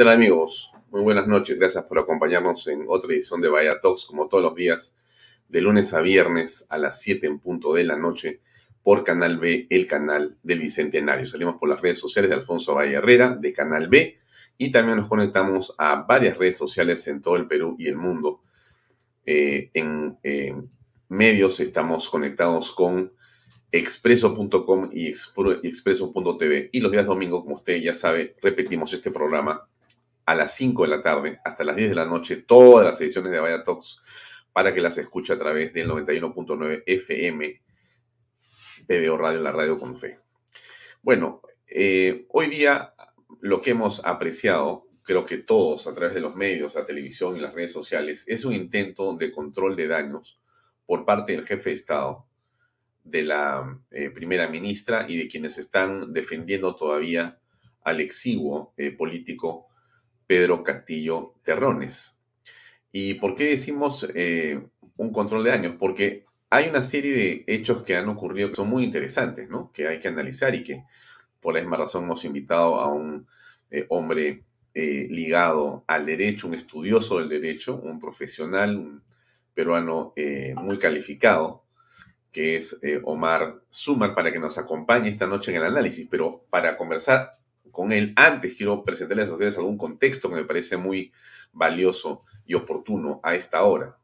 tal amigos? Muy buenas noches, gracias por acompañarnos en otra edición de Vaya Talks, como todos los días, de lunes a viernes a las 7 en punto de la noche, por Canal B, el canal del Bicentenario. Salimos por las redes sociales de Alfonso Valle Herrera, de Canal B, y también nos conectamos a varias redes sociales en todo el Perú y el mundo. Eh, en medios estamos conectados con expreso.com y expreso.tv. Y los días domingos, como usted ya sabe, repetimos este programa a las 5 de la tarde hasta las 10 de la noche, todas las ediciones de Vaya Talks, para que las escuche a través del 91.9 FM PBO Radio, la radio con fe. Bueno, eh, hoy día lo que hemos apreciado, creo que todos a través de los medios, la televisión y las redes sociales, es un intento de control de daños por parte del jefe de Estado, de la eh, primera ministra y de quienes están defendiendo todavía al exiguo eh, político Pedro Castillo Terrones. ¿Y por qué decimos un control de daños? Porque hay una serie de hechos que han ocurrido que son muy interesantes, ¿no? Que hay que analizar y que por la misma razón hemos invitado a un eh, hombre eh, ligado al derecho, un estudioso del derecho, un profesional, un peruano eh, muy calificado, que es Omar Sumar, para que nos acompañe esta noche en el análisis. Pero para conversar con él, antes quiero presentarles a ustedes algún contexto que me parece muy valioso y oportuno a esta hora.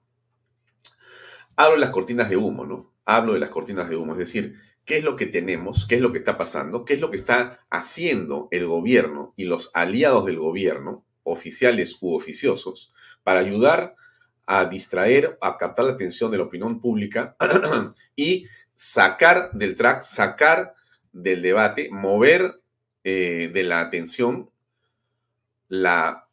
Hablo de las cortinas de humo, ¿no? Hablo de las cortinas de humo, es decir, qué es lo que tenemos, qué es lo que está pasando, qué es lo que está haciendo el gobierno y los aliados del gobierno, oficiales u oficiosos, para ayudar a distraer, a captar la atención de la opinión pública y sacar del track, sacar del debate, mover eh, de la atención la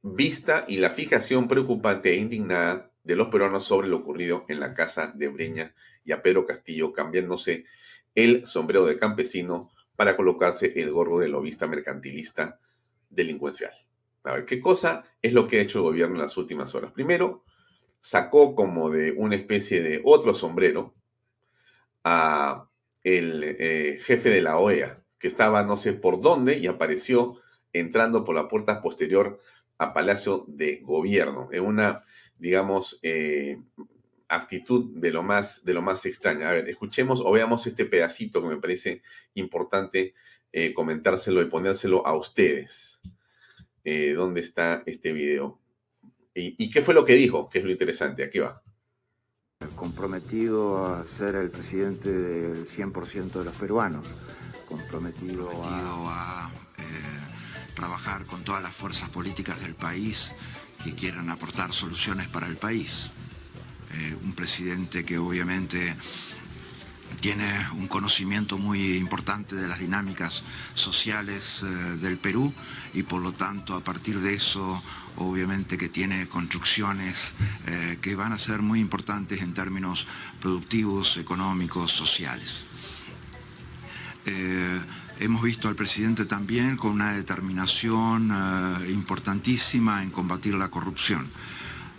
vista y la fijación preocupante e indignada de los peruanos sobre lo ocurrido en la casa de Breña y a Pedro Castillo, cambiándose el sombrero de campesino para colocarse el gorro de lobista mercantilista delincuencial. A ver, ¿qué cosa es lo que ha hecho el gobierno en las últimas horas? Primero, sacó como de una especie de otro sombrero a el eh, jefe de la OEA, que estaba no sé por dónde y apareció entrando por la puerta posterior a Palacio de Gobierno, en una digamos, eh, actitud de lo, más, de lo más extraña. A ver, escuchemos o veamos este pedacito que me parece importante eh, comentárselo y ponérselo a ustedes. Eh, ¿Dónde está este video? ¿Y, qué fue lo que dijo? Que es lo interesante. Aquí va. Comprometido a ser el presidente del 100% de los peruanos. Comprometido, a, a trabajar con todas las fuerzas políticas del país que quieran aportar soluciones para el país. Eh, un presidente que obviamente tiene un conocimiento muy importante de las dinámicas sociales eh, del Perú y por lo tanto a partir de eso obviamente que tiene construcciones eh, que van a ser muy importantes en términos productivos, económicos, sociales. Hemos visto al presidente también con una determinación eh, importantísima en combatir la corrupción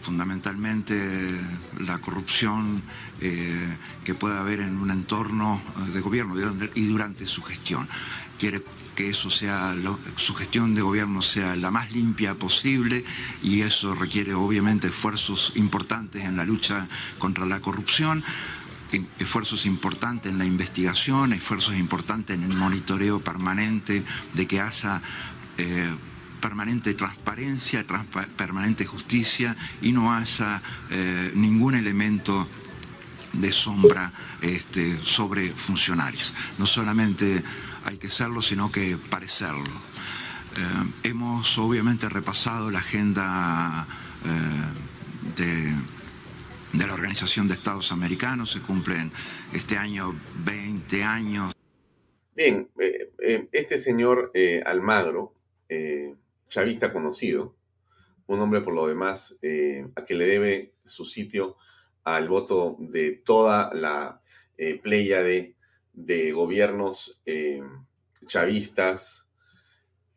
fundamentalmente la corrupción eh, que puede haber en un entorno eh, de gobierno y durante su gestión. Quiere que eso sea, su gestión de gobierno sea la más limpia posible y eso requiere obviamente esfuerzos importantes en la lucha contra la corrupción esfuerzos importantes en la investigación, esfuerzos importantes en el monitoreo permanente de que haya eh, permanente transparencia, permanente justicia y no haya eh, ningún elemento de sombra este, sobre funcionarios. No solamente hay que serlo, sino que parecerlo. Eh, hemos obviamente repasado la agenda de de la Organización de Estados Americanos. Se cumplen este año 20 años. Bien, eh, eh, este señor eh, Almagro, chavista conocido, un hombre por lo demás a que le debe su sitio al voto de toda la playa de, de gobiernos chavistas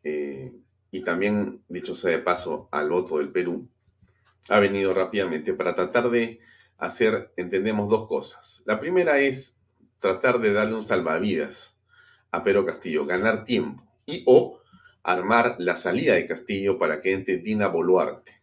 y también, dicho sea de paso, al voto del Perú, ha venido rápidamente para tratar de hacer, entendemos, dos cosas. La primera es tratar de darle un salvavidas a Pedro Castillo, ganar tiempo y o armar la salida de Castillo para que entre Dina Boluarte,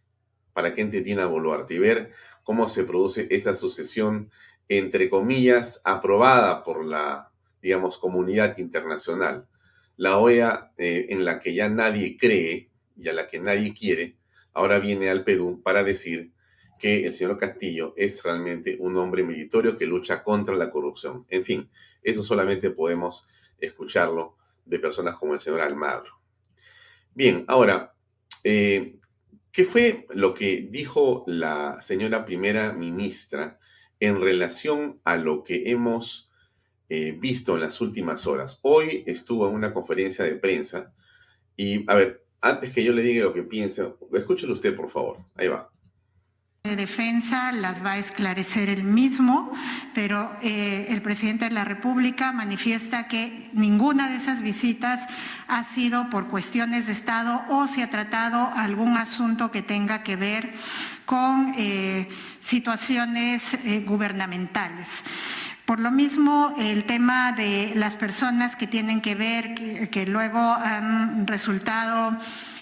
para que entre Dina Boluarte y ver cómo se produce esa sucesión, entre comillas, aprobada por la, digamos, comunidad internacional. La OEA eh, en la que ya nadie cree y a la que nadie quiere, ahora viene al Perú para decir que el señor Castillo es realmente un hombre militario que lucha contra la corrupción. En fin, eso solamente podemos escucharlo de personas como el señor Almagro. Bien, ahora, eh, ¿qué fue lo que dijo la señora primera ministra en relación a lo que hemos eh, visto en las últimas horas? Hoy estuvo en una conferencia de prensa y, a ver, antes que yo le diga lo que pienso, escúchelo usted, por favor. Ahí va de defensa las va a esclarecer el mismo, pero eh, el presidente de la República manifiesta que ninguna de esas visitas ha sido por cuestiones de Estado o se ha tratado algún asunto que tenga que ver con eh, situaciones eh, gubernamentales. Por lo mismo, el tema de las personas que tienen que ver, que luego han resultado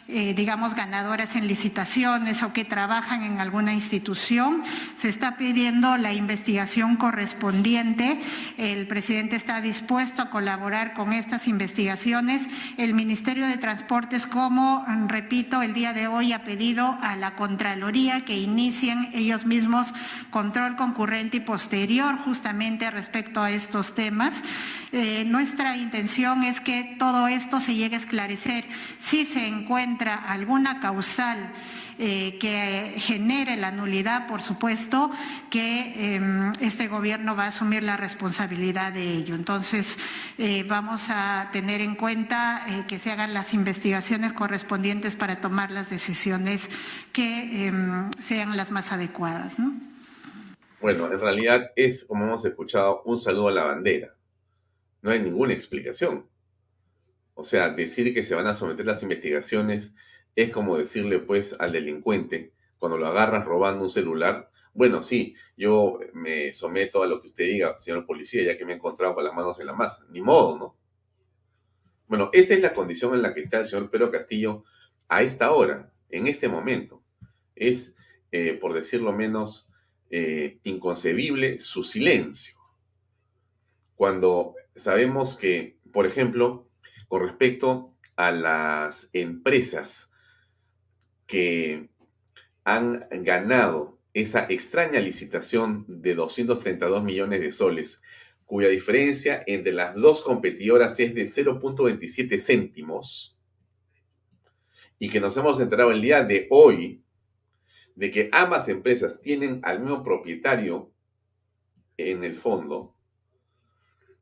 eh, digamos, ganadoras en licitaciones o que trabajan en alguna institución. Se está pidiendo la investigación correspondiente. El presidente está dispuesto a colaborar con estas investigaciones. El Ministerio de Transportes, como repito, el día de hoy ha pedido a la Contraloría que inicien ellos mismos control concurrente y posterior justamente respecto a estos temas. Eh, nuestra intención es que todo esto se llegue a esclarecer. Si se encuentra alguna causal eh, que genere la nulidad, por supuesto, que em, este gobierno va a asumir la responsabilidad de ello. Entonces, eh, vamos a tener en cuenta eh, que se hagan las investigaciones correspondientes para tomar las decisiones que em, sean las más adecuadas. Bueno, en realidad es, como hemos escuchado, un saludo a la bandera. No hay ninguna explicación. O sea, decir que se van a someter las investigaciones es como decirle pues al delincuente, cuando lo agarras robando un celular, bueno, sí, yo me someto a lo que usted diga, señor policía, ya que me he encontrado con las manos en la masa. Ni modo, ¿no? Bueno, esa es la condición en la que está el señor Pedro Castillo a esta hora, en este momento. Es, eh, por decirlo menos, eh, inconcebible su silencio. Cuando sabemos que, por ejemplo, con respecto a las empresas que han ganado esa extraña licitación de 232 millones de soles, cuya diferencia entre las dos competidoras es de 0.27 céntimos, y que nos hemos enterado el día de hoy de que ambas empresas tienen al mismo propietario en el fondo,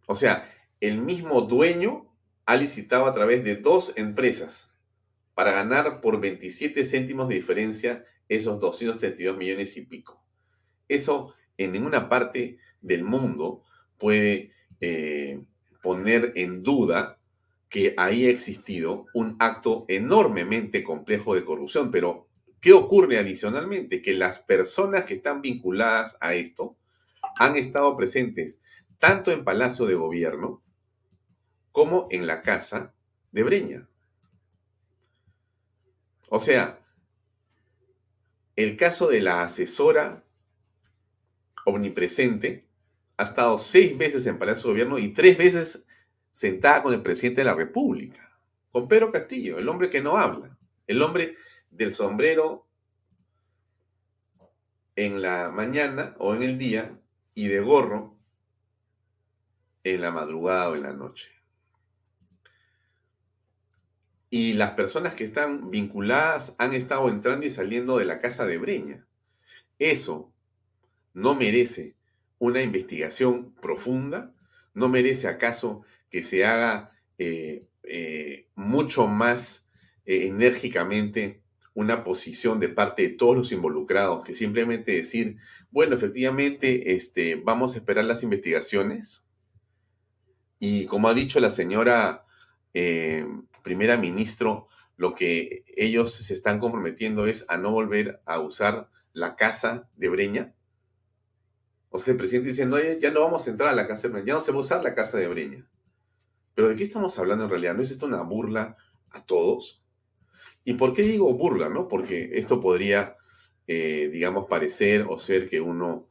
o sea, el mismo dueño ha licitado a través de dos empresas para ganar por 27 céntimos de diferencia esos 232 millones y pico. Eso en ninguna parte del mundo puede eh, poner en duda que ahí ha existido un acto enormemente complejo de corrupción. Pero, ¿qué ocurre adicionalmente? Que las personas que están vinculadas a esto han estado presentes tanto en Palacio de Gobierno como en la casa de Breña. O sea, el caso de la asesora omnipresente ha estado seis veces en Palacio de Gobierno y tres veces sentada con el presidente de la República, con Pedro Castillo, el hombre que no habla, el hombre del sombrero en la mañana o en el día y de gorro en la madrugada o en la noche y las personas que están vinculadas han estado entrando y saliendo de la casa de Breña. Eso no merece una investigación profunda, no merece acaso que se haga eh, eh, mucho más eh, enérgicamente una posición de parte de todos los involucrados que simplemente decir, bueno, efectivamente, este, vamos a esperar las investigaciones. Y como ha dicho la señora eh, primera ministro, lo que ellos se están comprometiendo es a no volver a usar la casa de Breña. O sea, el presidente diciendo, ya no vamos a entrar a la casa de Breña, ya no se va a usar la casa de Breña. Pero ¿de qué estamos hablando en realidad? ¿No es esto una burla a todos. ¿Y por qué digo burla? ¿no? Porque esto podría, eh, digamos, parecer o ser que uno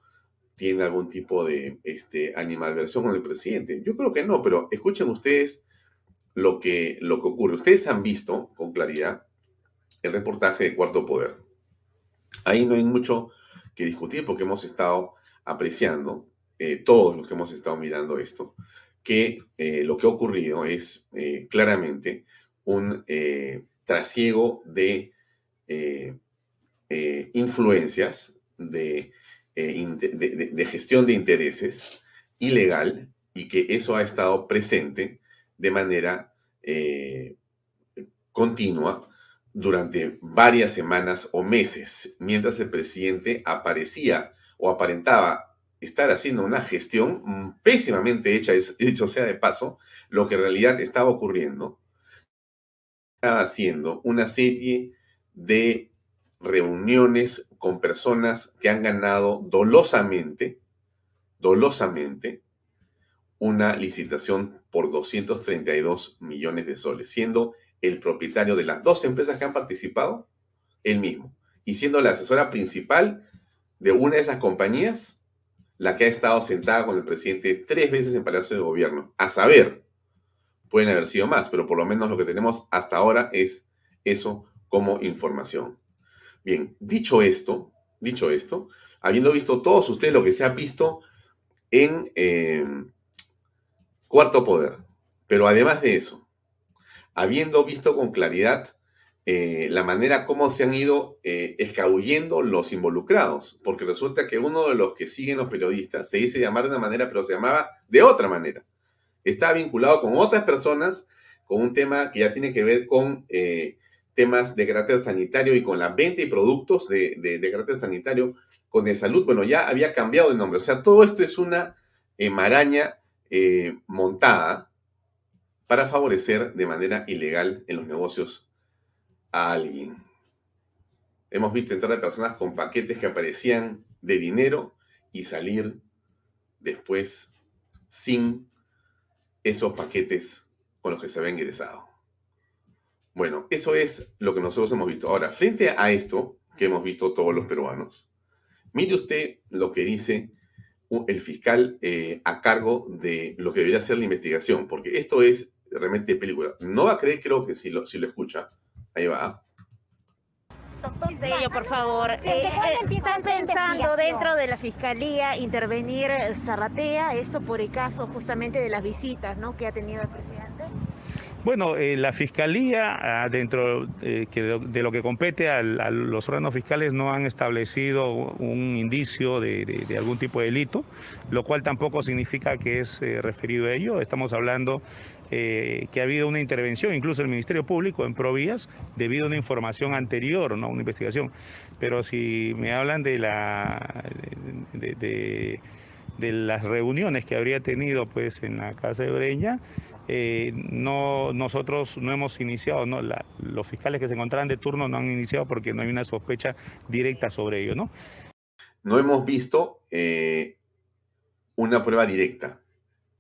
tiene algún tipo de este, animadversión con el presidente. Yo creo que no, pero escuchen ustedes lo que, lo que ocurre. Ustedes han visto con claridad el reportaje de Cuarto Poder. Ahí no hay mucho que discutir porque hemos estado apreciando, eh, todos los que hemos estado mirando esto, que eh, lo que ha ocurrido es eh, claramente un trasiego de influencias, de, de, gestión de intereses ilegal y que eso ha estado presente de manera continua durante varias semanas o meses, mientras el presidente aparecía o aparentaba estar haciendo una gestión pésimamente hecha, dicho sea de paso, lo que en realidad estaba ocurriendo, estaba haciendo una serie de reuniones con personas que han ganado dolosamente, dolosamente, una licitación por 232 millones de soles, siendo el propietario de las dos empresas que han participado, él mismo, y siendo la asesora principal de una de esas compañías, la que ha estado sentada con el presidente tres veces en Palacio de Gobierno. A saber, pueden haber sido más, pero por lo menos lo que tenemos hasta ahora es eso como información. Bien, dicho esto, dicho esto, habiendo visto todos ustedes lo que se ha visto en eh, Cuarto Poder, pero además de eso, habiendo visto con claridad eh, la manera como se han ido eh, escabullendo los involucrados, porque resulta que uno de los que siguen los periodistas se dice llamar de una manera, pero se llamaba de otra manera. Está vinculado con otras personas, con un tema que ya tiene que ver con eh, temas de carácter sanitario y con la venta y productos de, de, carácter sanitario, con de salud. Bueno, ya había cambiado de nombre. O sea, todo esto es una maraña montada para favorecer de manera ilegal en los negocios a alguien. Hemos visto entrar a personas con paquetes que aparecían de dinero y salir después sin esos paquetes con los que se había ingresado. Bueno, eso es lo que nosotros hemos visto. Ahora, frente a esto que hemos visto todos los peruanos, mire usted lo que dice el fiscal eh, a cargo de lo que debería ser la investigación, porque esto es realmente película. No va a creer, creo que si lo, si lo escucha. Ahí va. Doctor por favor. Eh, ¿Están pensando dentro de la Fiscalía intervenir Zarratea, esto por el caso justamente de las visitas ¿no? que ha tenido el presidente? Bueno, eh, la Fiscalía, ah, dentro eh, de, lo que compete a, los órganos fiscales, no han establecido un indicio de, algún tipo de delito, lo cual tampoco significa que es referido a ello. Estamos hablando eh, que ha habido una intervención, incluso el Ministerio Público en Provías, debido a una información anterior, no una investigación. Pero si me hablan de la de, las reuniones que habría tenido pues en la casa de Breña, eh, no, nosotros no hemos iniciado, ¿no? los fiscales que se encontraban de turno no han iniciado porque no hay una sospecha directa sobre ello, ¿no? No hemos visto eh, una prueba directa,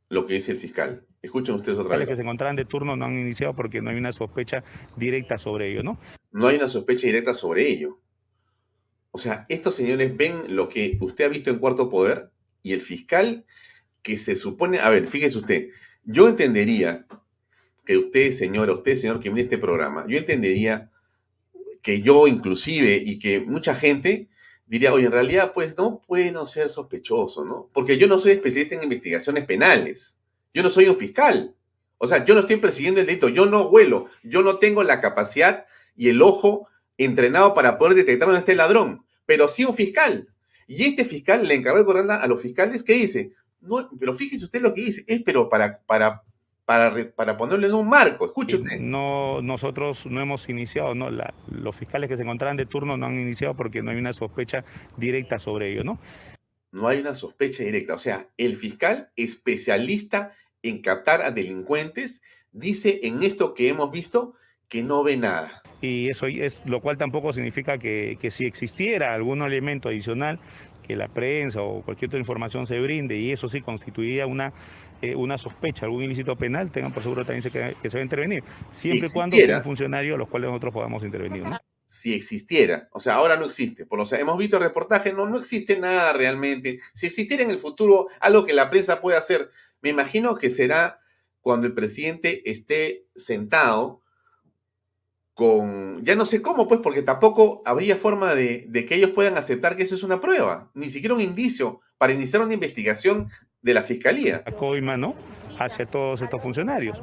lo que dice el fiscal. Escuchen ustedes otra vez. que se encontraban de turno no han iniciado porque no hay una sospecha directa sobre ello, ¿no? No hay una sospecha directa sobre ello. O sea, estos señores ven lo que usted ha visto en Cuarto Poder y el fiscal que se supone, a ver, fíjese usted, yo entendería que usted, señora, usted, señor, que viene este programa, yo entendería que yo inclusive y que mucha gente diría, oye, en realidad, pues no puede no ser sospechoso, ¿no? Porque yo no soy especialista en investigaciones penales. Yo no soy un fiscal. O sea, yo no estoy persiguiendo el delito, yo no huelo, yo no tengo la capacidad y el ojo entrenado para poder detectar dónde está el ladrón, pero sí un fiscal. Y este fiscal le encarga de a los fiscales que dice, no, pero fíjese usted lo que dice, es pero para, para, para, para ponerle en un marco, escuche usted. No, nosotros no hemos iniciado, no, los fiscales que se encontraban de turno no han iniciado porque no hay una sospecha directa sobre ello, ¿no? No hay una sospecha directa, o sea, el fiscal especialista en captar a delincuentes, dice en esto que hemos visto que no ve nada. Y eso es lo cual tampoco significa que, si existiera algún elemento adicional, que la prensa o cualquier otra información se brinde y eso sí constituiría una eh, una sospecha, algún ilícito penal, tengan por seguro también que, se va a intervenir, siempre y cuando sea un funcionario a los cuales nosotros podamos intervenir. Si existiera, o sea, ahora no existe, por lo que hemos visto el reportaje, no, no existe nada realmente. Si existiera en el futuro algo que la prensa pueda hacer, me imagino que será cuando el presidente esté sentado con, ya no sé cómo, pues, porque tampoco habría forma de, de, que ellos puedan aceptar que eso es una prueba, ni siquiera un indicio para iniciar una investigación de la fiscalía. Coima, ¿no? Hacia todos estos funcionarios.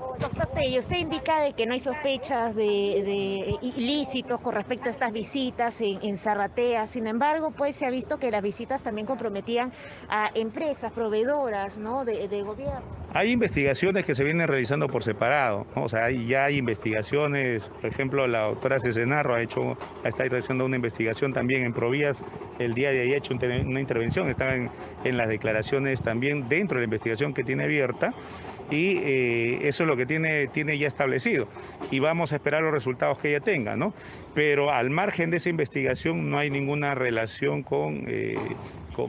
Usted indica de que no hay sospechas de, ilícitos con respecto a estas visitas en, Zarratea. Sin embargo, pues se ha visto que las visitas también comprometían a empresas, proveedoras, ¿no? De, gobierno. Hay investigaciones que se vienen realizando por separado, o sea, ya hay investigaciones, por ejemplo, la doctora Cesenarro ha hecho, está realizando una investigación también en Provías, el día de ayer ha hecho una intervención, estaba en, en las declaraciones también dentro de la investigación que tiene abierta, y eh, eso es lo que tiene, tiene ya establecido. Y vamos a esperar los resultados que ella tenga, ¿no? Pero al margen de esa investigación no hay ninguna relación con, eh,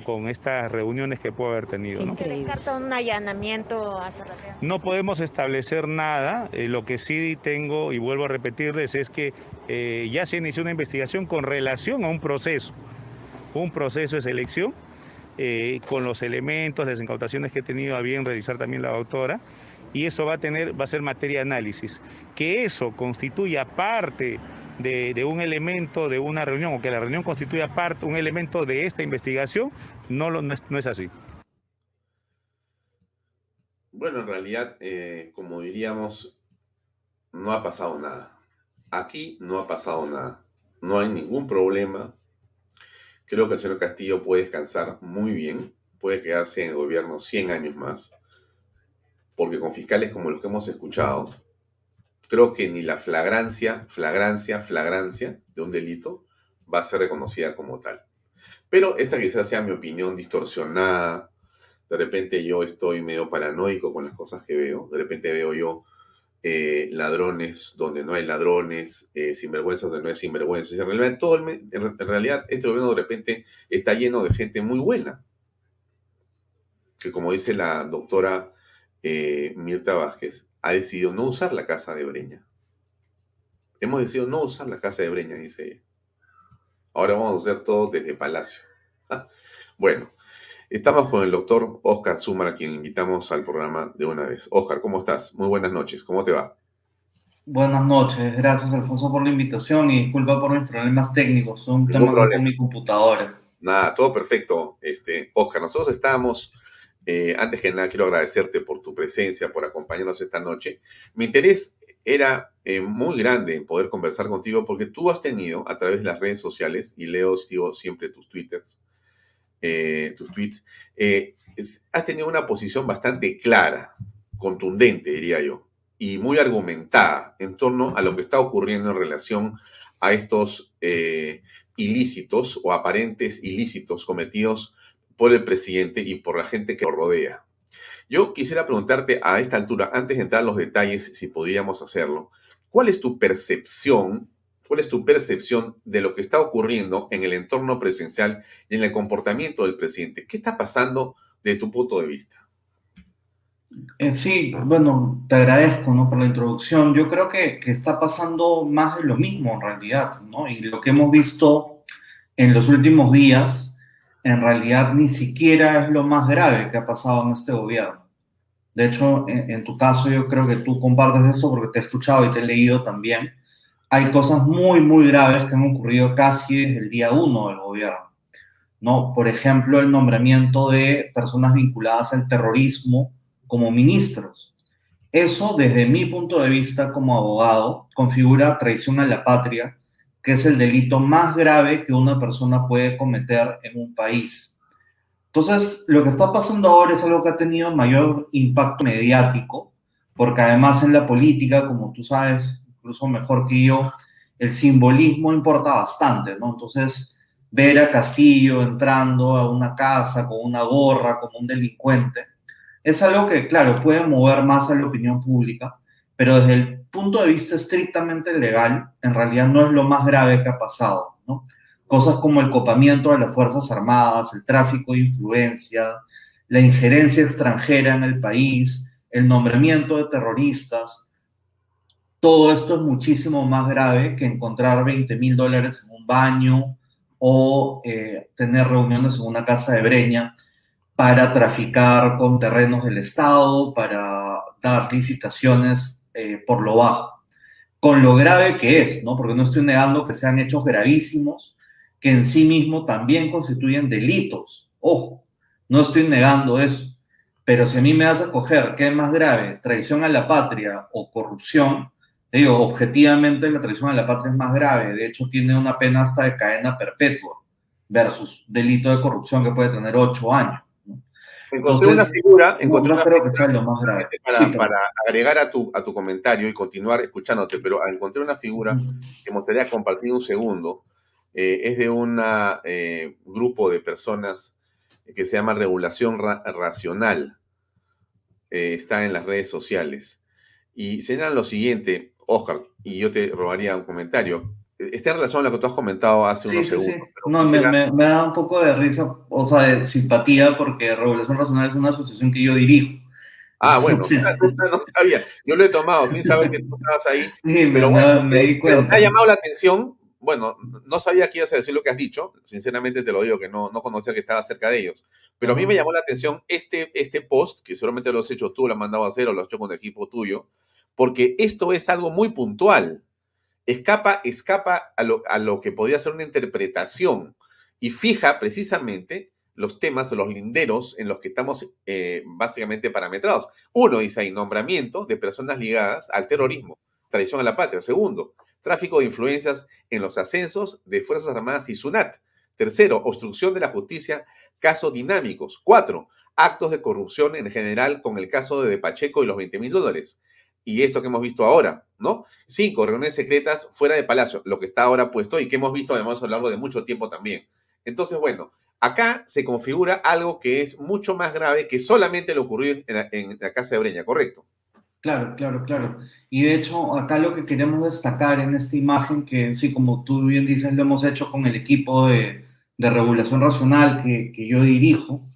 con, estas reuniones que puede haber tenido. ¿no? un allanamiento a No podemos establecer nada. Eh, lo que sí tengo, y vuelvo a repetirles, es que ya se inició una investigación con relación a un proceso, un proceso de selección eh, con los elementos, las incautaciones que he tenido a bien realizar también la doctora, y eso va a, tener, va a ser materia de análisis. Que eso constituya parte de, un elemento de una reunión, o que la reunión constituya parte, un elemento de esta investigación, no, lo, no, es, así. Bueno, en realidad, eh, como diríamos, no ha pasado nada. Aquí no ha pasado nada. No hay ningún problema Creo que el señor Castillo puede descansar muy bien, puede quedarse en el gobierno 100 años más, porque con fiscales como los que hemos escuchado, creo que ni la flagrancia, flagrancia, flagrancia de un delito va a ser reconocida como tal. Pero esta quizás sea mi opinión distorsionada. De repente yo estoy medio paranoico con las cosas que veo. De repente veo yo eh, ladrones donde no hay ladrones, eh, sinvergüenza donde no hay sinvergüenzas. En realidad, todo en realidad, este gobierno de repente está lleno de gente muy buena, que como dice la doctora eh, Mirta Vázquez, ha decidido no usar la casa de Breña. Hemos decidido no usar la casa de Breña, dice ella. Ahora vamos a hacer todo desde Palacio. bueno, Estamos con el doctor Oscar Zumar, a quien invitamos al programa de una vez. Oscar, ¿cómo estás? Muy buenas noches, ¿cómo te va? Buenas noches, gracias Alfonso por la invitación y disculpa por mis problemas técnicos, son un tema con mi computadora. Nada, todo perfecto. Este, Oscar, nosotros estábamos, eh, antes que nada quiero agradecerte por tu presencia, por acompañarnos esta noche. Mi interés era eh, muy grande en poder conversar contigo porque tú has tenido a través de las redes sociales, y leo siempre tus twitters, eh, tus tweets, eh, has tenido una posición bastante clara, contundente, diría yo, y muy argumentada en torno a lo que está ocurriendo en relación a estos eh, ilícitos o aparentes ilícitos cometidos por el presidente y por la gente que lo rodea. Yo quisiera preguntarte a esta altura, antes de entrar a los detalles, si podríamos hacerlo, ¿cuál es tu percepción ¿Cuál es tu percepción de lo que está ocurriendo en el entorno presidencial y en el comportamiento del presidente? ¿Qué está pasando de tu punto de vista? Eh, sí, bueno, te agradezco ¿no? por la introducción. Yo creo que, que, está pasando más de lo mismo en realidad, ¿no? Y lo que hemos visto en los últimos días, en realidad ni siquiera es lo más grave que ha pasado en este gobierno. De hecho, en, en tu caso yo creo que tú compartes eso porque te he escuchado y te he leído también hay cosas muy, muy graves que han ocurrido casi desde el día uno del gobierno. ¿no? Por ejemplo, el nombramiento de personas vinculadas al terrorismo como ministros. Eso, desde mi punto de vista como abogado, configura traición a la patria, que es el delito más grave que una persona puede cometer en un país. Entonces, lo que está pasando ahora es algo que ha tenido mayor impacto mediático, porque además en la política, como tú sabes, incluso mejor que yo, el simbolismo importa bastante, ¿no? Entonces, ver a Castillo entrando a una casa con una gorra como un delincuente, es algo que, claro, puede mover más a la opinión pública, pero desde el punto de vista estrictamente legal, en realidad no es lo más grave que ha pasado, ¿no? cosas como el copamiento de las Fuerzas Armadas, el tráfico de influencia, la injerencia extranjera en el país, el nombramiento de terroristas. Todo esto es muchísimo más grave que encontrar 20 mil dólares en un baño o eh, tener reuniones en una casa de breña para traficar con terrenos del Estado, para dar licitaciones eh, por lo bajo, con lo grave que es, ¿no? Porque no estoy negando que sean hechos gravísimos, que en sí mismo también constituyen delitos. Ojo, no estoy negando eso. Pero si a mí me vas a coger qué es más grave, traición a la patria o corrupción, digo, objetivamente la traición a la patria es más grave. De hecho, tiene una pena hasta de cadena perpetua versus delito de corrupción que puede tener ocho años. Encontré una figura, encontré una creo que lo más grave. Para, agregar a tu, a tu comentario y continuar escuchándote, pero encontré una figura que me gustaría compartir un segundo. Eh, es de un eh, grupo de personas que se llama Regulación Racional. Eh, está en las redes sociales. Y señalan lo siguiente, Oscar, y yo te robaría un comentario. Está en relación a lo que tú has comentado hace unos segundos. No, me, da un poco de risa, o sea, de simpatía, porque Regulación Racional es una asociación que yo dirijo. Ah, bueno, no, sabía. Yo lo he tomado sin saber que tú estabas ahí. Sí, pero me, me di cuenta. me ha llamado la atención. Bueno, no sabía que ibas a decir lo que has dicho. Sinceramente te lo digo, que no, no conocía que estaba cerca de ellos. Pero a mí me llamó la atención este, este post, que seguramente lo has hecho tú, lo has mandado a hacer o lo has hecho con el equipo tuyo, porque esto es algo muy puntual. Escapa, escapa a lo, que podría ser una interpretación y fija precisamente los temas, los linderos en los que estamos eh, básicamente parametrados. Uno dice ahí, nombramiento de personas ligadas al terrorismo, traición a la patria. Segundo, tráfico de influencias en los ascensos de Fuerzas Armadas y SUNAT. Tercero, obstrucción de la justicia casos dinámicos. Cuatro, actos de corrupción en general con el caso de Pacheco y los 20 mil dólares. Y esto que hemos visto ahora, ¿no? Cinco, reuniones secretas fuera de Palacio, lo que está ahora puesto y que hemos visto además a lo largo de mucho tiempo también. Entonces, bueno, acá se configura algo que es mucho más grave que solamente lo ocurrió en la, Casa de Breña, ¿correcto? Claro, claro, claro. Y de hecho, acá lo que queremos destacar en esta imagen, que sí, como tú bien dices, lo hemos hecho con el equipo de regulación racional que, yo dirijo,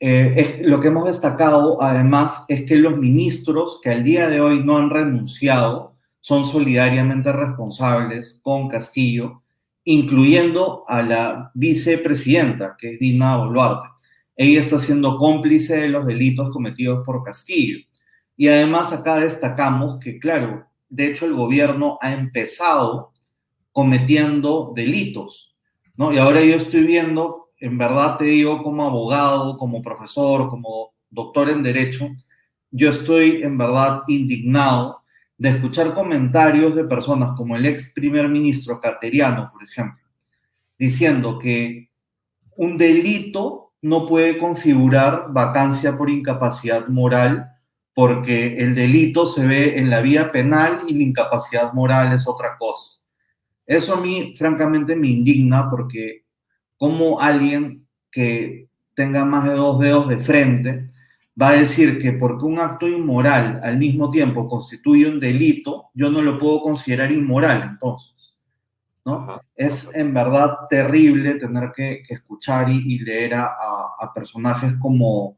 eh, lo que hemos destacado además es que los ministros que al día de hoy no han renunciado son solidariamente responsables con Castillo, incluyendo a la vicepresidenta, que es Dina Boluarte. Ella está siendo cómplice de los delitos cometidos por Castillo. Y además acá destacamos que, claro, de hecho el gobierno ha empezado cometiendo delitos y ahora yo estoy viendo, en verdad te digo, como abogado, como profesor, como doctor en Derecho, yo estoy en verdad indignado de escuchar comentarios de personas como el ex primer ministro Cateriano, por ejemplo, diciendo que un delito no puede configurar vacancia por incapacidad moral porque el delito se ve en la vía penal y la incapacidad moral es otra cosa. Eso a mí, francamente, me indigna porque como alguien que tenga más de dos dedos de frente va a decir que porque un acto inmoral al mismo tiempo constituye un delito, yo no lo puedo considerar inmoral entonces. ¿no? Es en verdad terrible tener que, escuchar y, leer a, personajes como,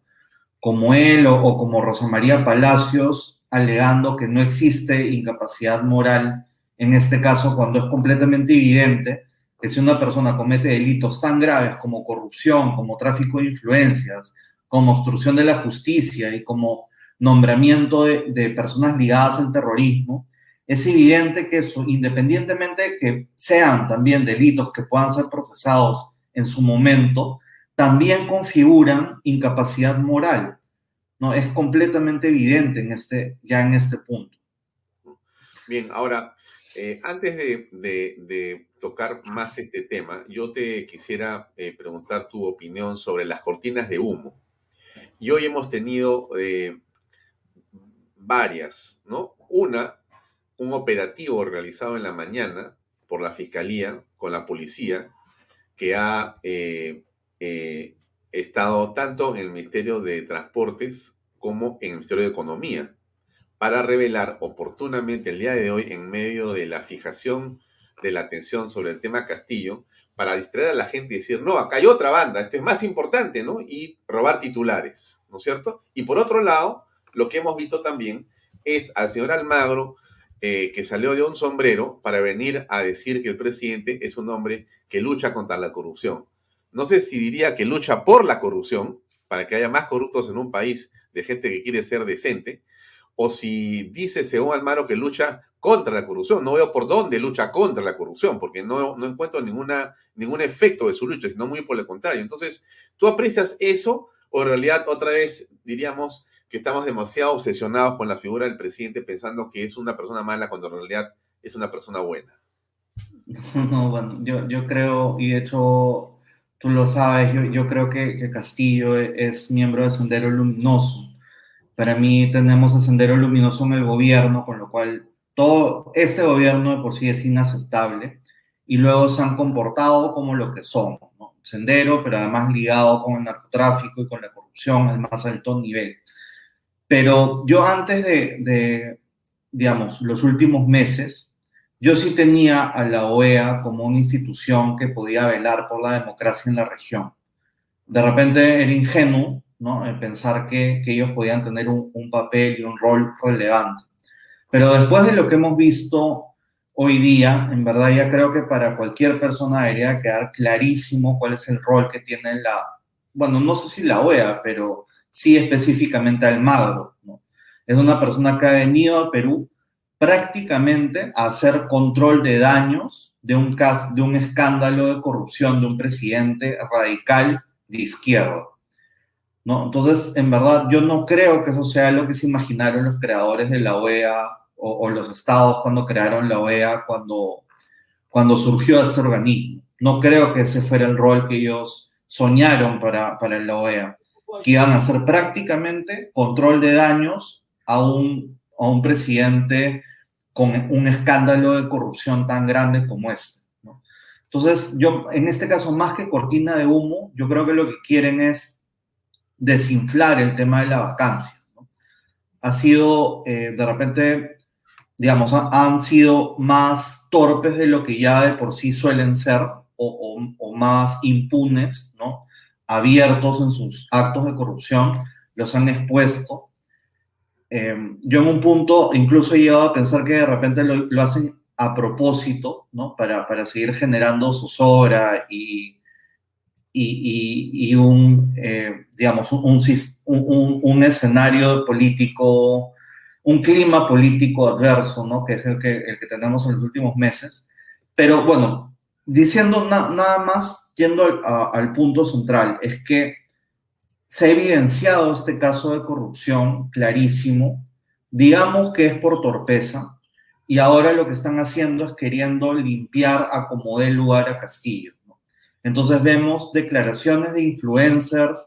como él o, o como Rosa María Palacios alegando que no existe incapacidad moral en este caso cuando es completamente evidente que si una persona comete delitos tan graves como corrupción, como tráfico de influencias, como obstrucción de la justicia y como nombramiento de, personas ligadas al terrorismo, es evidente que eso, independientemente de que sean también delitos que puedan ser procesados en su momento, también configuran incapacidad moral. ¿no? Es completamente evidente en este, ya en este punto. Bien, ahora, eh, antes de, tocar más este tema, yo te quisiera eh, preguntar tu opinión sobre las cortinas de humo. Y hoy hemos tenido eh, varias, ¿no? Una, un operativo realizado en la mañana por la Fiscalía con la policía que ha estado tanto en el Ministerio de Transportes como en el Ministerio de Economía para revelar oportunamente el día de hoy, en medio de la fijación de la atención sobre el tema Castillo, para distraer a la gente y decir, no, acá hay otra banda, esto es más importante, ¿no? Y robar titulares, ¿no es cierto? Y por otro lado, lo que hemos visto también es al señor Almagro, eh, que salió de un sombrero para venir a decir que el presidente es un hombre que lucha contra la corrupción. No sé si diría que lucha por la corrupción, para que haya más corruptos en un país de gente que quiere ser decente, o si dice según Almagro que lucha contra la corrupción. No veo por dónde lucha contra la corrupción, porque no, no encuentro ninguna, ningún efecto de su lucha, sino muy por el contrario. Entonces, ¿tú aprecias eso o en realidad otra vez diríamos que estamos demasiado obsesionados con la figura del presidente pensando que es una persona mala cuando en realidad es una persona buena? No, bueno, yo, yo creo, y de hecho tú lo sabes, yo, creo que, que Castillo es miembro de Sendero Luminoso. Para mí tenemos a Sendero Luminoso en el gobierno, con lo cual todo este gobierno de por sí es inaceptable y luego se han comportado como lo que son, sendero, pero además ligado con el narcotráfico y con la corrupción al más alto nivel. Pero yo antes de, de, digamos, los últimos meses, yo sí tenía a la OEA como una institución que podía velar por la democracia en la región. De repente era ingenuo ¿no? pensar que, ellos podían tener un, un papel y un rol relevante. Pero después de lo que hemos visto hoy día, en verdad ya creo que para cualquier persona debería quedar clarísimo cuál es el rol que tiene la, bueno, no sé si la OEA, pero sí específicamente Almagro. ¿no? Es una persona que ha venido a Perú prácticamente a hacer control de daños de un, caso, de un escándalo de corrupción de un presidente radical de izquierda. ¿No? Entonces, en verdad, yo no creo que eso sea lo que se imaginaron los creadores de la OEA o, los estados cuando crearon la OEA, cuando, cuando surgió este organismo. No creo que ese fuera el rol que ellos soñaron para, para la OEA, que iban a hacer prácticamente control de daños a un, a un presidente con un escándalo de corrupción tan grande como este. Entonces, yo, en este caso, más que cortina de humo, yo creo que lo que quieren es desinflar el tema de la vacancia. Ha sido, eh, de repente, digamos, han sido más torpes de lo que ya de por sí suelen ser o, más impunes, ¿no? Abiertos en sus actos de corrupción, los han expuesto. Eh, yo en un punto incluso he llegado a pensar que de repente lo, lo hacen a propósito, ¿no? Para, para seguir generando zozobra y, y, un, eh, digamos, un, un, un, escenario político un clima político adverso, ¿no? Que es el que, el que tenemos en los últimos meses. Pero bueno, diciendo nada más, yendo al, al punto central, es que se ha evidenciado este caso de corrupción clarísimo, digamos que es por torpeza, y ahora lo que están haciendo es queriendo limpiar a como dé lugar a Castillo. Entonces vemos declaraciones de influencers,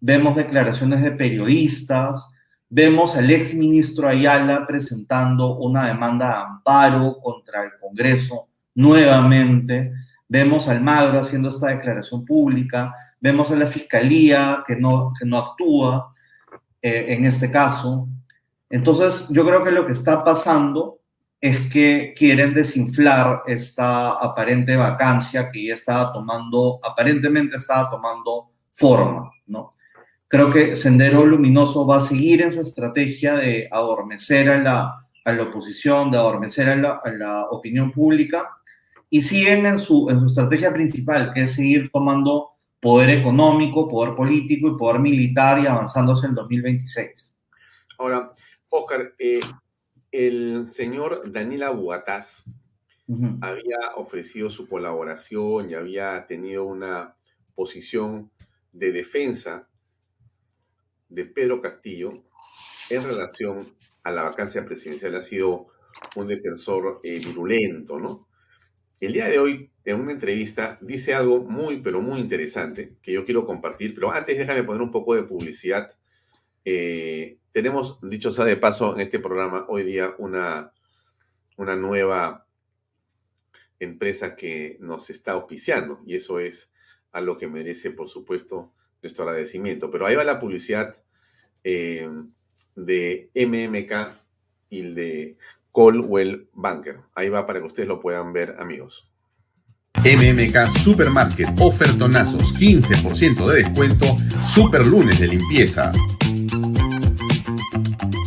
vemos declaraciones de periodistas, Vemos al ex ministro Ayala presentando una demanda de amparo contra el Congreso nuevamente. Vemos al Magro haciendo esta declaración pública. Vemos a la Fiscalía que no, que no actúa eh, en este caso. Entonces, yo creo que lo que está pasando es que quieren desinflar esta aparente vacancia que ya estaba tomando, aparentemente estaba tomando forma, ¿no? Creo que Sendero Luminoso va a seguir en su estrategia de adormecer a la, a la oposición, de adormecer a la, a la, opinión pública, y siguen en su, en su estrategia principal, que es seguir tomando poder económico, poder político y poder militar y avanzándose en 2026. Ahora, Oscar, eh, el señor Daniel Abugataz uh -huh. había ofrecido su colaboración y había tenido una posición de defensa de Pedro Castillo en relación a la vacancia presidencial ha sido un defensor eh, virulento, ¿no? El día de hoy, en una entrevista, dice algo muy, pero muy interesante que yo quiero compartir, pero antes déjame poner un poco de publicidad. Eh, tenemos, dicho sea de paso, en este programa hoy día una, una nueva empresa que nos está auspiciando y eso es a lo que merece, por supuesto, nuestro agradecimiento. Pero ahí va la publicidad eh, de MMK y el de Colwell Banker. Ahí va para que ustedes lo puedan ver, amigos. MMK Supermarket, ofertonazos, 15% de descuento, super lunes de limpieza.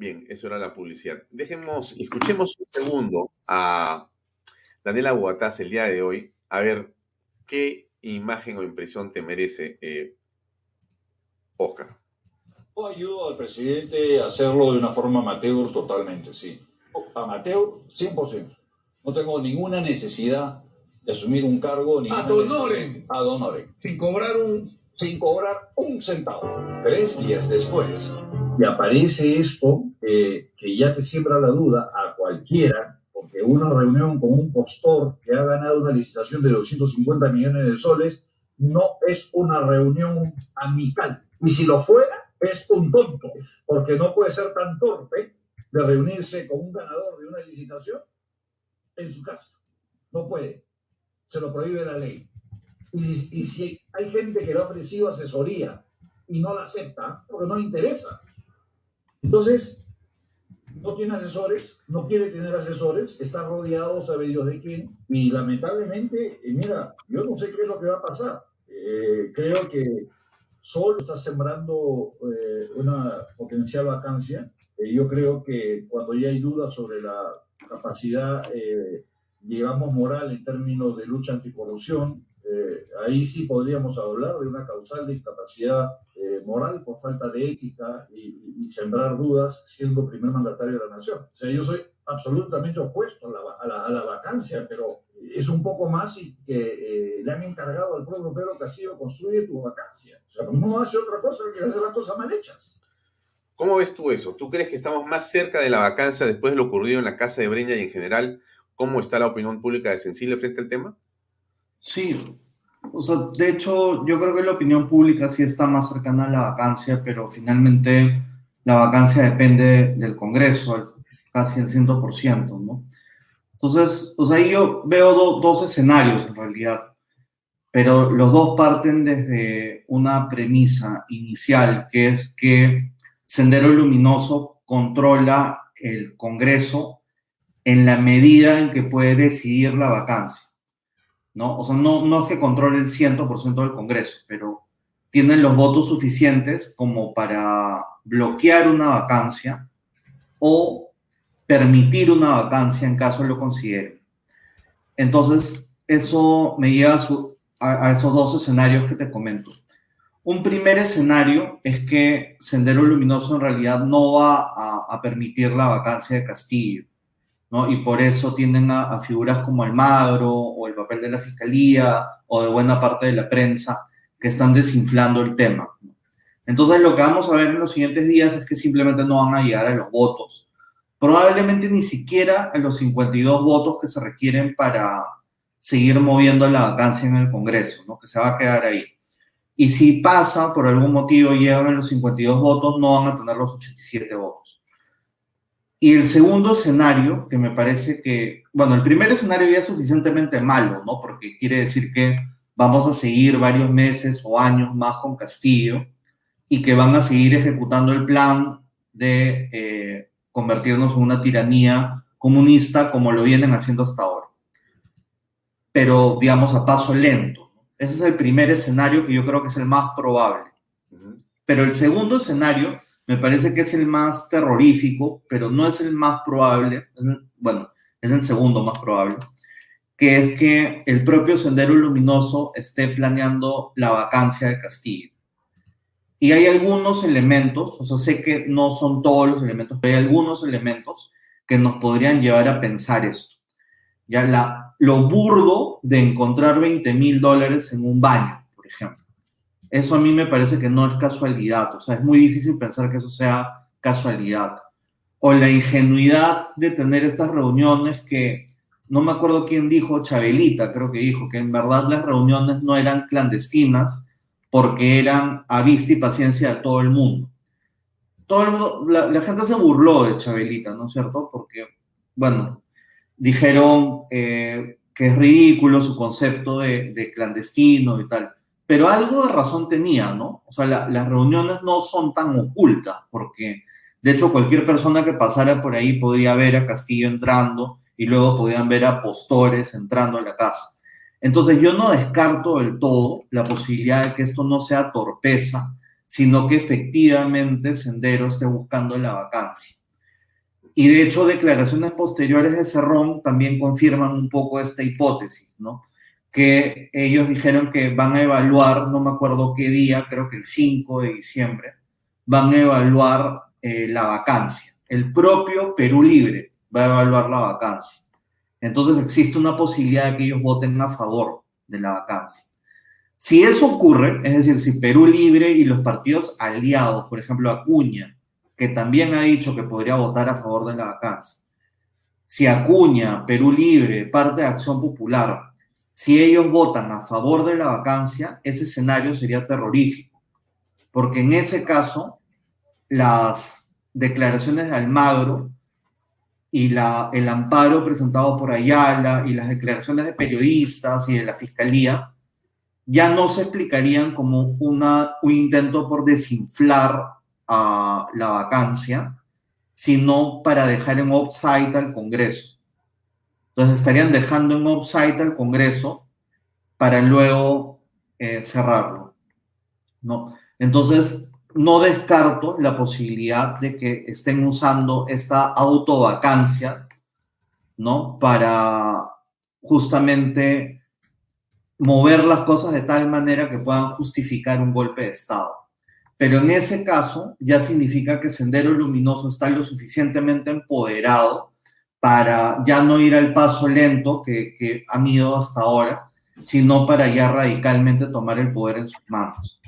Bien, eso era la publicidad. Dejemos, escuchemos un segundo a Daniela Guataz el día de hoy, a ver qué imagen o impresión te merece, eh, Oscar. Yo ayudo al presidente a hacerlo de una forma amateur totalmente, sí. Amateur 100%. No tengo ninguna necesidad de asumir un cargo. ni Ad honorem. Ad honorem. Sin cobrar un... Sin cobrar un centavo. Tres días después, y aparece esto eh, que ya te siembra la duda a cualquiera, porque una reunión con un postor que ha ganado una licitación de 250 millones de soles no es una reunión amical. Y si lo fuera, es un tonto, porque no puede ser tan torpe de reunirse con un ganador de una licitación en su casa. No puede. Se lo prohíbe la ley. Y y si hay gente que le ha ofrecido asesoría y no la acepta, porque no le interesa. Entonces, no tiene asesores, no quiere tener asesores, está rodeado, sabe Dios de quién, y lamentablemente, eh, mira, yo no sé qué es lo que va a pasar. Eh, creo que solo está sembrando eh, una potencial vacancia. Yo creo que cuando ya hay dudas sobre la capacidad, digamos, moral en términos de lucha anticorrupción, eh, ahí sí podríamos hablar de una causal de incapacidad eh, moral por falta de ética y, sembrar dudas siendo primer mandatario de la nación. O sea, yo soy absolutamente opuesto a la, a la, vacancia, pero es un poco más y que eh, le han encargado al pueblo Pedro Castillo construir tu vacancia. O sea, no hace otra cosa que hacer las cosas mal hechas. ¿Cómo ves tú eso? ¿Tú crees que estamos más cerca de la vacancia después de lo ocurrido en la Casa de Breña y en general? ¿Cómo está la opinión pública de Sensible frente al tema? Sí, o sea, de hecho, yo creo que la opinión pública sí está más cercana a la vacancia, pero finalmente la vacancia depende del Congreso, casi el 100%, ¿no? Entonces, pues ahí yo veo do, dos escenarios en realidad, pero los dos parten desde una premisa inicial, que es que Sendero Luminoso controla el Congreso en la medida en que puede decidir la vacancia. ¿No? O sea, no, es que controle el 100% del Congreso, pero tienen los votos suficientes como para bloquear una vacancia o permitir una vacancia en caso lo consideren. Entonces, eso me lleva a, esos dos escenarios que te comento. Un primer escenario es que Sendero Luminoso en realidad no va a permitir la vacancia de Castillo. Y por eso tienden a, a, figuras como Almagro o el papel de la fiscalía o de buena parte de la prensa que están desinflando el tema. Entonces lo que vamos a ver en los siguientes días es que simplemente no van a llegar a los votos. Probablemente ni siquiera a los 52 votos que se requieren para seguir moviendo la vacancia en el Congreso, ¿no? que se va a quedar ahí. Y si pasa, por algún motivo llegan a los 52 votos, no van a tener los 87 votos. Y el segundo escenario, que me parece que, bueno, el primer escenario ya es suficientemente malo, ¿no? Porque quiere decir que vamos a seguir varios meses o años más con Castillo y que van a seguir ejecutando el plan de eh, convertirnos en una tiranía comunista como lo vienen haciendo hasta ahora. Pero, digamos, a paso lento. Ese es el primer escenario que yo creo que es el más probable. Pero el segundo escenario me parece que es el más terrorífico, pero no es el más probable, bueno, es el segundo más probable, que es que el propio Sendero Luminoso esté planeando la vacancia de Castillo. Y hay algunos elementos, o sea, sé que no son todos los elementos, pero hay algunos elementos que nos podrían llevar a pensar esto. Ya la, lo burdo de encontrar 20 mil dólares en un baño, por ejemplo. Eso a mí me parece que no es casualidad, o sea, es muy difícil pensar que eso sea casualidad. O la ingenuidad de tener estas reuniones que, no me acuerdo quién dijo, Chabelita creo que dijo, que en verdad las reuniones no eran clandestinas, porque eran a vista y paciencia de todo el mundo. Todo mundo, la, gente se burló de Chabelita, ¿no es cierto? Porque, bueno, dijeron eh, que es ridículo su concepto de, clandestino y tal, pero algo de razón tenía, ¿no? O sea, las reuniones no son tan ocultas, porque de hecho cualquier persona que pasara por ahí podía ver a Castillo entrando y luego podían ver a postores entrando a la casa. Entonces yo no descarto del todo la posibilidad de que esto no sea torpeza, sino que efectivamente Sendero esté buscando la vacancia. Y de hecho declaraciones posteriores de Cerrón también confirman un poco esta hipótesis, ¿no? Que ellos dijeron que van a evaluar, no me acuerdo qué día, creo que el 5 de diciembre, van a evaluar eh, la vacancia. El propio Perú Libre va a evaluar la vacancia. Entonces existe una posibilidad de que ellos voten a favor de la vacancia. Si eso ocurre, es decir, si Perú Libre y los partidos aliados, por ejemplo Acuña, que también ha dicho que podría votar a favor de la vacancia, si Acuña, Perú Libre, parte de Acción Popular, si ellos votan a favor de la vacancia, ese escenario sería terrorífico, porque en ese caso las declaraciones de Almagro y el amparo presentado por Ayala y las declaraciones de periodistas y de la fiscalía ya no se explicarían como una, un intento por desinflar a la vacancia, sino para dejar en offside al Congreso. Entonces estarían dejando en offside al Congreso para luego eh, cerrarlo. ¿no? Entonces, no descarto la posibilidad de que estén usando esta autovacancia, ¿no? Para justamente mover las cosas de tal manera que puedan justificar un golpe de Estado. Pero en ese caso ya significa que Sendero Luminoso está lo suficientemente empoderado para ya no ir al paso lento que, que han ido hasta ahora, sino para ya radicalmente tomar el poder en sus manos.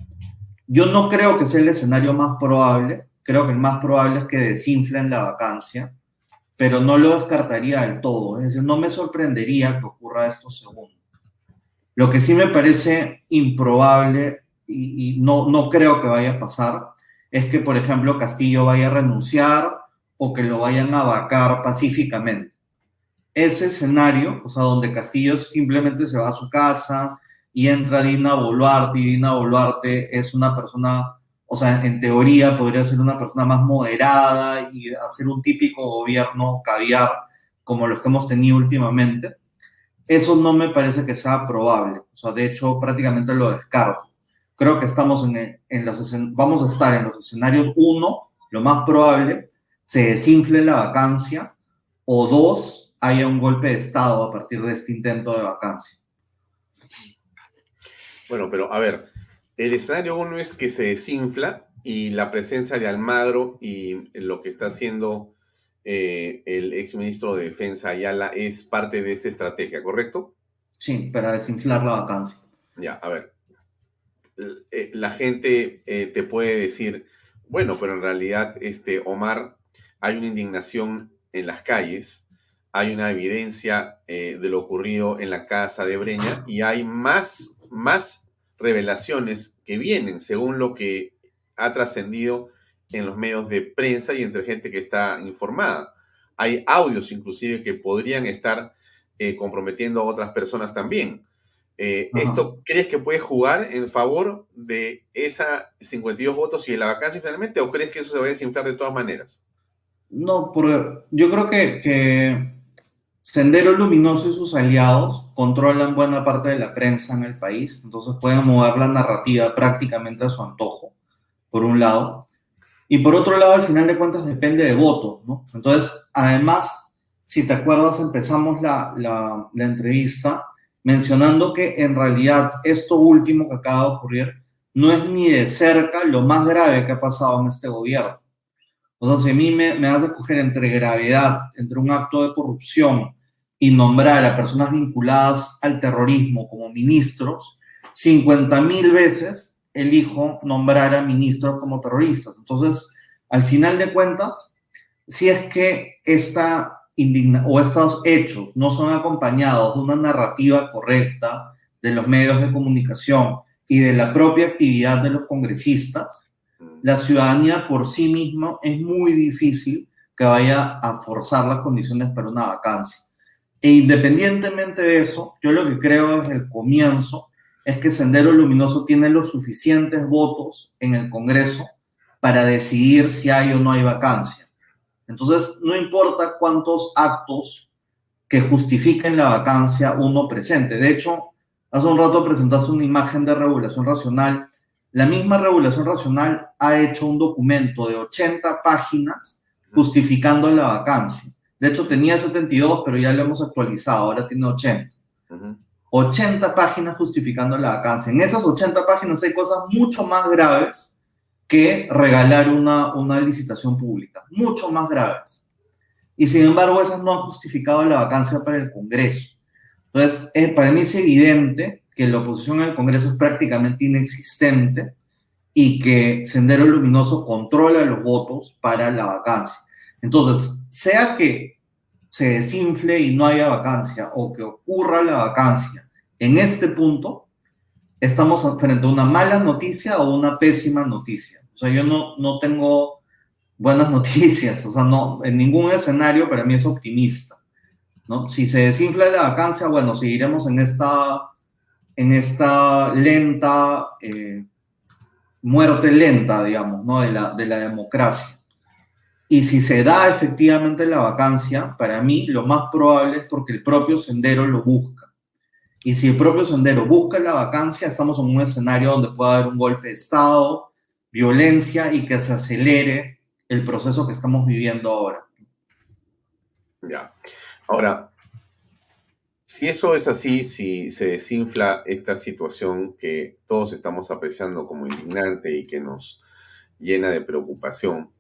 Yo no creo que sea el escenario más probable, creo que el más probable es que desinflen la vacancia, pero no lo descartaría del todo, es decir, no me sorprendería que ocurra esto segundo. Lo que sí me parece improbable y, no, no creo que vaya a pasar es que, por ejemplo, Castillo vaya a renunciar o que lo vayan a vacar pacíficamente. Ese escenario, o sea, donde Castillo simplemente se va a su casa, y entra Dina Boluarte y Dina Boluarte es una persona, o sea, en teoría podría ser una persona más moderada y hacer un típico gobierno caviar como los que hemos tenido últimamente. Eso no me parece que sea probable. O sea, de hecho, prácticamente lo descarto. Creo que estamos en, en los, vamos a estar en los escenarios uno, lo más probable, se desinfle la vacancia, o dos, haya un golpe de Estado a partir de este intento de vacancia. Bueno, pero a ver, el escenario uno es que se desinfla y la presencia de Almagro y lo que está haciendo eh, el exministro de Defensa Ayala es parte de esa estrategia, ¿correcto? Sí, para desinflar la vacancia. Ya, a ver. Eh, la gente eh, te puede decir, bueno, pero en realidad, este, Omar, hay una indignación en las calles, hay una evidencia de lo ocurrido en la casa de Breña y hay más más revelaciones que vienen, según lo que ha trascendido en los medios de prensa y entre gente que está informada. Hay audios inclusive que podrían estar eh, comprometiendo a otras personas también. Eh, ¿Esto crees que puede jugar en favor de esa 52 votos y de la vacancia finalmente o crees que eso se va a desinflar de todas maneras? No, porque yo creo que, que Sendero Luminoso y sus aliados controlan buena parte de la prensa en el país, entonces pueden mover la narrativa prácticamente a su antojo, por un lado. Y por otro lado, al final de cuentas, depende de votos, ¿no? Entonces, además, si te acuerdas, empezamos la, la, la entrevista mencionando que en realidad esto último que acaba de ocurrir no es ni de cerca lo más grave que ha pasado en este gobierno. O sea, si a mí me, me hace escoger entre gravedad, entre un acto de corrupción y nombrar a personas vinculadas al terrorismo como ministros, 50 mil veces elijo nombrar a ministros como terroristas. Entonces, al final de cuentas, si es que esta indigna o estos hechos no son acompañados de una narrativa correcta de los medios de comunicación y de la propia actividad de los congresistas. La ciudadanía por sí misma es muy difícil que vaya a forzar las condiciones para una vacancia. E independientemente de eso, yo lo que creo desde el comienzo es que Sendero Luminoso tiene los suficientes votos en el Congreso para decidir si hay o no hay vacancia. Entonces, no importa cuántos actos que justifiquen la vacancia uno presente. De hecho, hace un rato presentaste una imagen de regulación racional. La misma regulación racional ha hecho un documento de 80 páginas justificando la vacancia. De hecho, tenía 72, pero ya lo hemos actualizado, ahora tiene 80. 80 páginas justificando la vacancia. En esas 80 páginas hay cosas mucho más graves que regalar una, una licitación pública, mucho más graves. Y sin embargo, esas no han justificado la vacancia para el Congreso. Entonces, para mí es evidente que la oposición al Congreso es prácticamente inexistente y que Sendero Luminoso controla los votos para la vacancia. Entonces, sea que se desinfle y no haya vacancia o que ocurra la vacancia en este punto, estamos frente a una mala noticia o una pésima noticia. O sea, yo no, no tengo buenas noticias, o sea, no, en ningún escenario para mí es optimista. ¿no? Si se desinfla la vacancia, bueno, seguiremos en esta, en esta lenta, eh, muerte lenta, digamos, ¿no? de, la, de la democracia. Y si se da efectivamente la vacancia, para mí lo más probable es porque el propio sendero lo busca. Y si el propio sendero busca la vacancia, estamos en un escenario donde puede haber un golpe de Estado, violencia y que se acelere el proceso que estamos viviendo ahora. Ya. Ahora, si eso es así, si se desinfla esta situación que todos estamos apreciando como indignante y que nos llena de preocupación,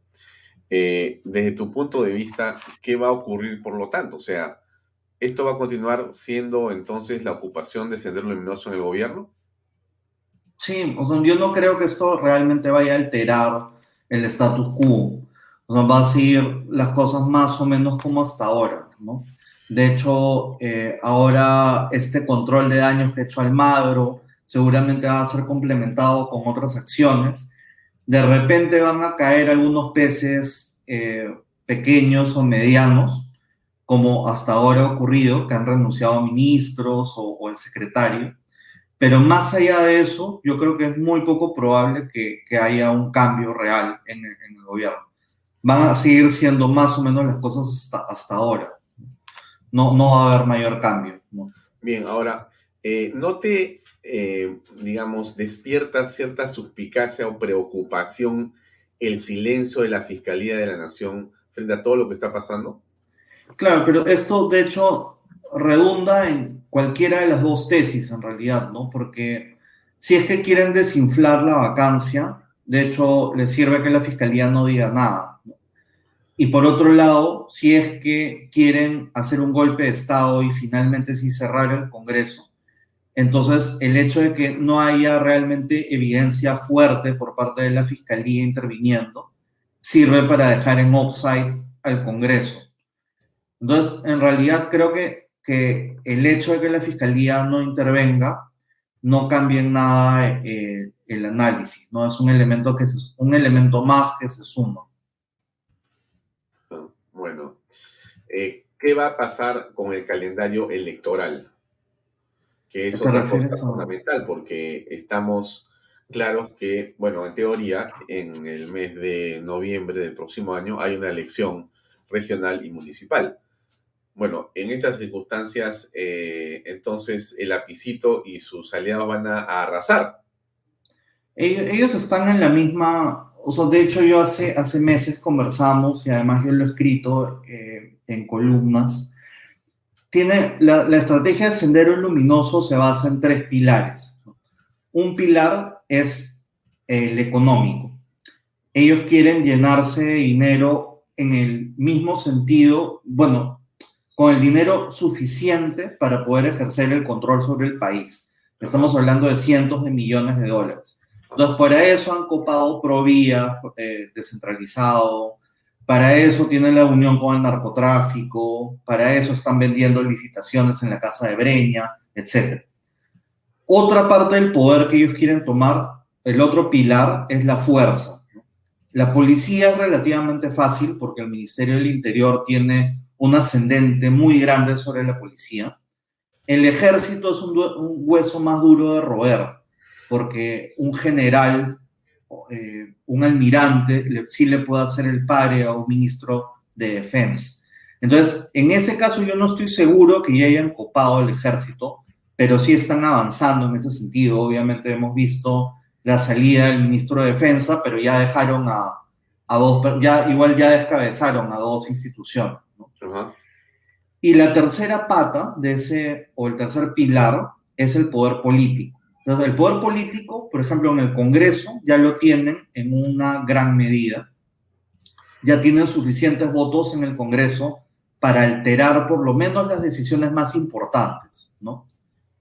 eh, desde tu punto de vista, ¿qué va a ocurrir por lo tanto? O sea, ¿esto va a continuar siendo entonces la ocupación de Sendero Luminoso en el gobierno? Sí, o sea, yo no creo que esto realmente vaya a alterar el status quo. O va a seguir las cosas más o menos como hasta ahora, ¿no? De hecho, eh, ahora este control de daños que ha hecho Almagro seguramente va a ser complementado con otras acciones. De repente van a caer algunos peces eh, pequeños o medianos, como hasta ahora ha ocurrido, que han renunciado ministros o, o el secretario pero más allá de eso, yo creo que es muy poco probable que, haya un cambio real en el, gobierno. Van a seguir siendo más o menos las cosas hasta ahora. No, no va a haber mayor cambio. ¿no? Bien, ahora, eh, ¿no te, eh, digamos, despierta cierta suspicacia o preocupación el silencio de la Fiscalía de la Nación frente a todo lo que está pasando? Claro, pero esto de hecho redunda en cualquiera de las dos tesis en realidad, ¿no? Porque si es que quieren desinflar la vacancia, de hecho les sirve que la fiscalía no diga nada. Y por otro lado, si es que quieren hacer un golpe de Estado y finalmente sí cerrar el Congreso, entonces el hecho de que no haya realmente evidencia fuerte por parte de la fiscalía interviniendo, sirve para dejar en offside al Congreso. Entonces, en realidad creo que que el hecho de que la fiscalía no intervenga no cambie en nada eh, el análisis, ¿no? Es un elemento, que se, un elemento más que se suma. Bueno, eh, ¿qué va a pasar con el calendario electoral? Que es otra cosa fundamental, porque estamos claros que, bueno, en teoría, en el mes de noviembre del próximo año hay una elección regional y municipal bueno, en estas circunstancias, eh, entonces el apicito y sus aliados van a, a, arrasar. Ellos están en la misma, o sea, de hecho yo hace, hace meses conversamos y además yo lo he escrito eh, en columnas, tiene la, la, estrategia de Sendero Luminoso se basa en tres pilares. Un pilar es el económico. Ellos quieren llenarse de dinero en el mismo sentido, bueno, con el dinero suficiente para poder ejercer el control sobre el país. Estamos hablando de cientos de millones de dólares. Entonces, para eso han copado Provía, eh, descentralizado, para eso tienen la unión con el narcotráfico, para eso están vendiendo licitaciones en la Casa de Breña, etc. Otra parte del poder que ellos quieren tomar, el otro pilar, es la fuerza. La policía es relativamente fácil porque el Ministerio del Interior tiene un ascendente muy grande sobre la policía. El ejército es un, un hueso más duro de roer, porque un general, eh, un almirante, le, sí le puede hacer el pare a un ministro de defensa. Entonces, en ese caso yo no estoy seguro que ya hayan copado el ejército, pero sí están avanzando en ese sentido. Obviamente hemos visto la salida del ministro de defensa, pero ya dejaron a, a dos, ya, igual ya descabezaron a dos instituciones. Y la tercera pata de ese, o el tercer pilar, es el poder político. Entonces, el poder político, por ejemplo, en el Congreso, ya lo tienen en una gran medida. Ya tienen suficientes votos en el Congreso para alterar por lo menos las decisiones más importantes, ¿no?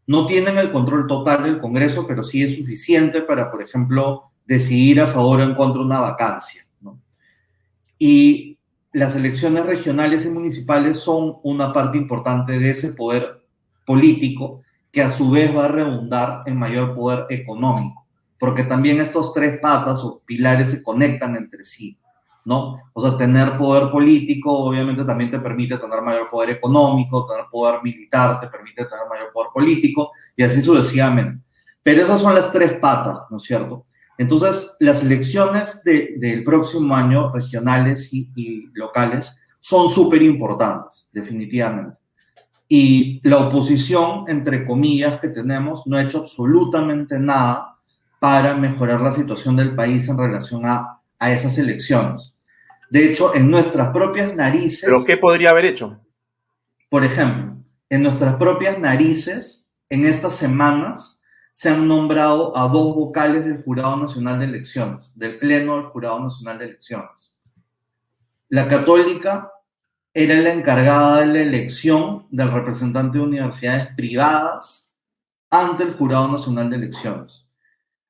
No tienen el control total del Congreso, pero sí es suficiente para, por ejemplo, decidir a favor o en contra de una vacancia, ¿no? Y las elecciones regionales y municipales son una parte importante de ese poder político que a su vez va a redundar en mayor poder económico, porque también estos tres patas o pilares se conectan entre sí, ¿no? O sea, tener poder político obviamente también te permite tener mayor poder económico, tener poder militar te permite tener mayor poder político y así sucesivamente. Pero esas son las tres patas, ¿no es cierto? Entonces, las elecciones del próximo año, regionales y, locales, son súper importantes, definitivamente. Y la oposición, entre comillas, que tenemos, no ha hecho absolutamente nada para mejorar la situación del país en relación a, a esas elecciones. De hecho, en nuestras propias narices... ¿Pero qué podría haber hecho? Por ejemplo, en nuestras propias narices, en estas semanas, se han nombrado a dos vocales del Jurado Nacional de Elecciones, del Pleno del Jurado Nacional de Elecciones. La católica era la encargada de la elección del representante de universidades privadas ante el Jurado Nacional de Elecciones.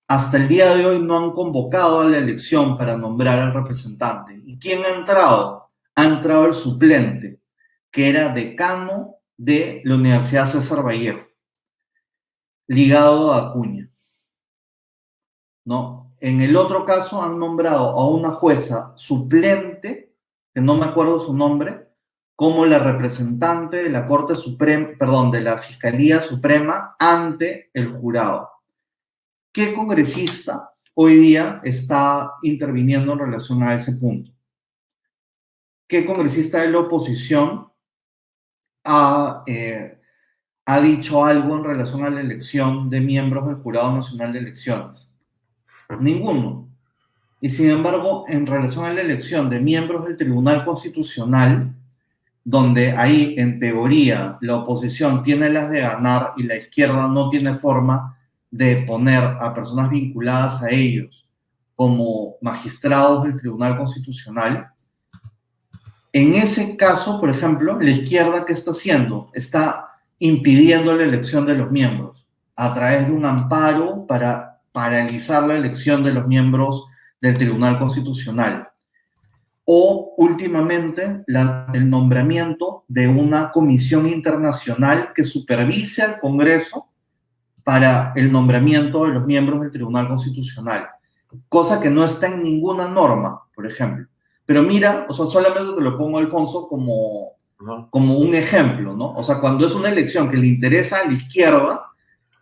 Hasta el día de hoy no han convocado a la elección para nombrar al representante. ¿Y quién ha entrado? Ha entrado el suplente, que era decano de la Universidad César Vallejo ligado a Acuña. ¿No? En el otro caso han nombrado a una jueza suplente, que no me acuerdo su nombre, como la representante de la Corte Suprema, perdón, de la Fiscalía Suprema ante el jurado. ¿Qué congresista hoy día está interviniendo en relación a ese punto? ¿Qué congresista de la oposición ha eh, ha dicho algo en relación a la elección de miembros del Jurado Nacional de Elecciones? Ninguno. Y sin embargo, en relación a la elección de miembros del Tribunal Constitucional, donde ahí, en teoría, la oposición tiene las de ganar y la izquierda no tiene forma de poner a personas vinculadas a ellos como magistrados del Tribunal Constitucional, en ese caso, por ejemplo, la izquierda, ¿qué está haciendo? Está impidiendo la elección de los miembros a través de un amparo para paralizar la elección de los miembros del Tribunal Constitucional. O últimamente el nombramiento de una comisión internacional que supervise al Congreso para el nombramiento de los miembros del Tribunal Constitucional, cosa que no está en ninguna norma, por ejemplo. Pero mira, o sea, solamente te lo pongo, Alfonso, como como un ejemplo, ¿no? O sea, cuando es una elección que le interesa a la izquierda,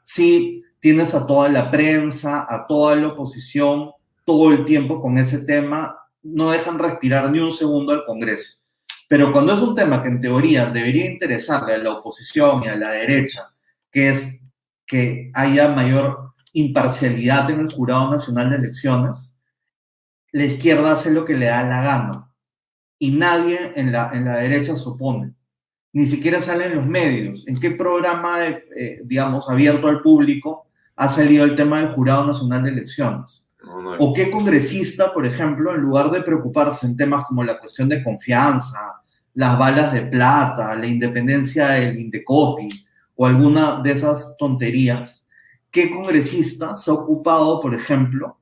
sí tienes a toda la prensa, a toda la oposición, todo el tiempo con ese tema, no dejan respirar ni un segundo al Congreso. Pero cuando es un tema que en teoría debería interesarle a la oposición y a la derecha, que es que haya mayor imparcialidad en el Jurado Nacional de Elecciones, la izquierda hace lo que le da la gana y nadie en la, en la derecha se opone. Ni siquiera salen los medios. ¿En qué programa, eh, digamos, abierto al público ha salido el tema del Jurado Nacional de Elecciones? ¿O qué congresista, por ejemplo, en lugar de preocuparse en temas como la cuestión de confianza, las balas de plata, la independencia del Indecopi o alguna de esas tonterías, qué congresista se ha ocupado, por ejemplo,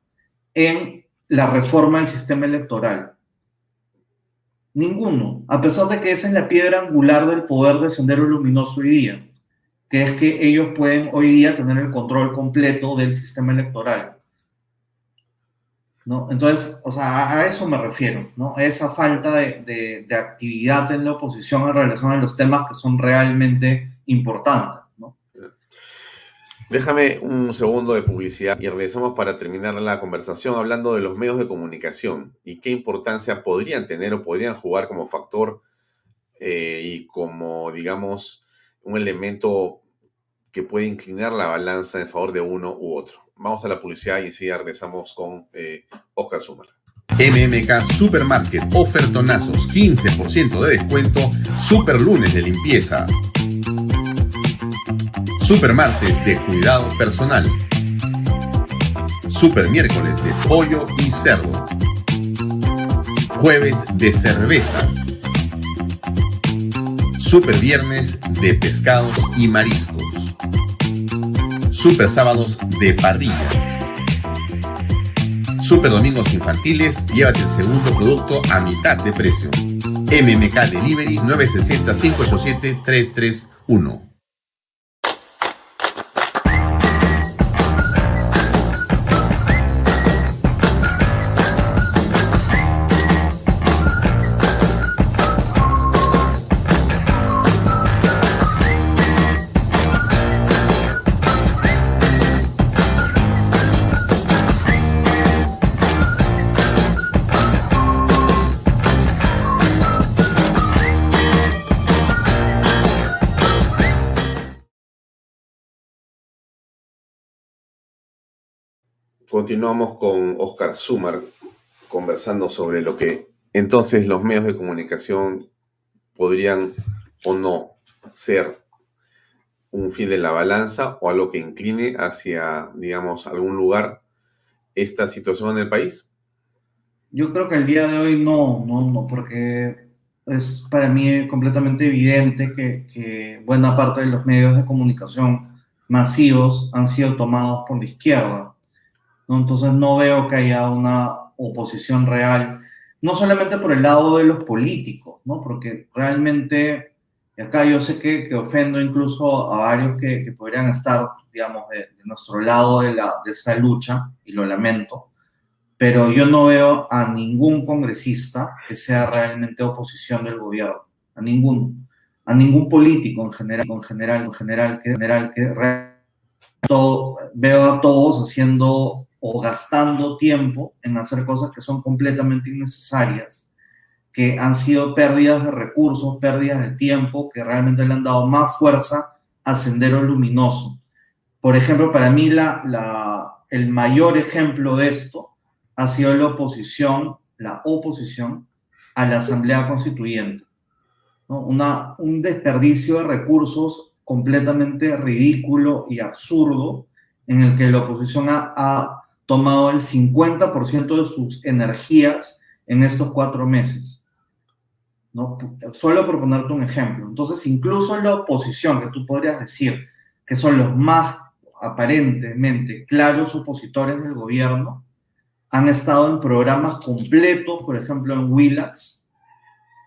en la reforma del sistema electoral? Ninguno, a pesar de que esa es la piedra angular del poder de Sendero Luminoso hoy día, que es que ellos pueden hoy día tener el control completo del sistema electoral. ¿No? Entonces, o sea, a eso me refiero, ¿no? Esa falta de, de actividad en la oposición en relación a los temas que son realmente importantes. Déjame un segundo de publicidad y regresamos para terminar la conversación hablando de los medios de comunicación y qué importancia podrían tener o podrían jugar como factor eh, y como, digamos, un elemento que puede inclinar la balanza en favor de uno u otro. Vamos a la publicidad y enseguida regresamos con eh, Oscar Sumar. MMK Supermarket, ofertonazos, 15% de descuento, super lunes de limpieza. Super martes de cuidado personal. Super miércoles de pollo y cerdo. Jueves de cerveza. Super viernes de pescados y mariscos. Super sábados de parrilla. Super domingos infantiles, llévate el segundo producto a mitad de precio. MMK Delivery 960 587 331. Continuamos con Oscar Sumar conversando sobre lo que entonces los medios de comunicación podrían o no ser un fin de la balanza o algo que incline hacia, digamos, algún lugar esta situación en el país? Yo creo que el día de hoy no, no, no, porque es para mí completamente evidente que, que buena parte de los medios de comunicación masivos han sido tomados por la izquierda entonces no veo que haya una oposición real, no solamente por el lado de los políticos, ¿no? Porque realmente, acá yo sé que, que ofendo incluso a varios que, que podrían estar, digamos, de, nuestro lado de, la, de esta lucha, y lo lamento, pero yo no veo a ningún congresista que sea realmente oposición del gobierno, a ninguno, a ningún político en general, en general, en general, que, en general, que todo, veo a todos haciendo o gastando tiempo en hacer cosas que son completamente innecesarias, que han sido pérdidas de recursos, pérdidas de tiempo, que realmente le han dado más fuerza a Sendero Luminoso. Por ejemplo, para mí la, la, el mayor ejemplo de esto ha sido la oposición, la oposición a la Asamblea Constituyente. ¿no? Una, un desperdicio de recursos completamente ridículo y absurdo en el que la oposición ha, ha tomado el 50% de sus energías en estos cuatro meses. ¿no? Solo por ponerte un ejemplo. Entonces, incluso la oposición, que tú podrías decir que son los más aparentemente claros opositores del gobierno, han estado en programas completos, por ejemplo en Willax,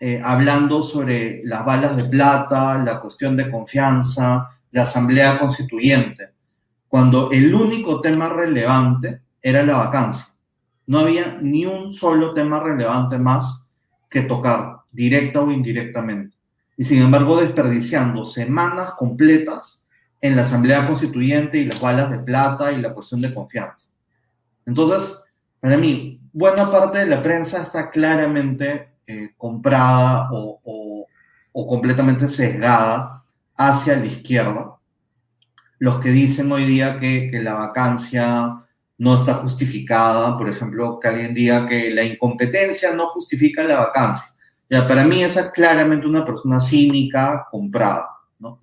eh, hablando sobre las balas de plata, la cuestión de confianza, la asamblea constituyente, cuando el único tema relevante era la vacancia. No había ni un solo tema relevante más que tocar, directa o indirectamente. Y sin embargo, desperdiciando semanas completas en la Asamblea Constituyente y las balas de plata y la cuestión de confianza. Entonces, para mí, buena parte de la prensa está claramente eh, comprada o, o, completamente sesgada hacia la izquierda. Los que dicen hoy día que, que la vacancia no está justificada, por ejemplo, que alguien diga que la incompetencia no justifica la vacancia. Ya, para mí esa es claramente una persona cínica, comprada, ¿no?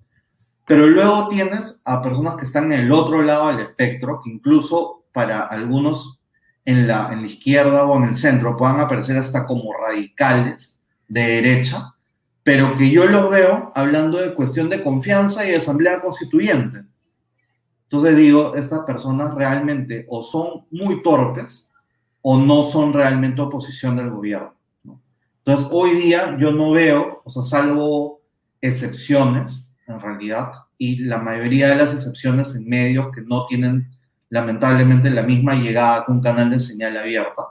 Pero luego tienes a personas que están en el otro lado del espectro, que incluso para algunos en la, en la izquierda o en el centro puedan aparecer hasta como radicales de derecha, pero que yo los veo hablando de cuestión de confianza y de asamblea constituyente. Entonces digo, estas personas realmente o son muy torpes o no son realmente oposición del gobierno. Entonces, hoy día yo no veo, o sea, salvo excepciones, en realidad, y la mayoría de las excepciones en medios que no tienen, lamentablemente, la misma llegada con un canal de señal abierta,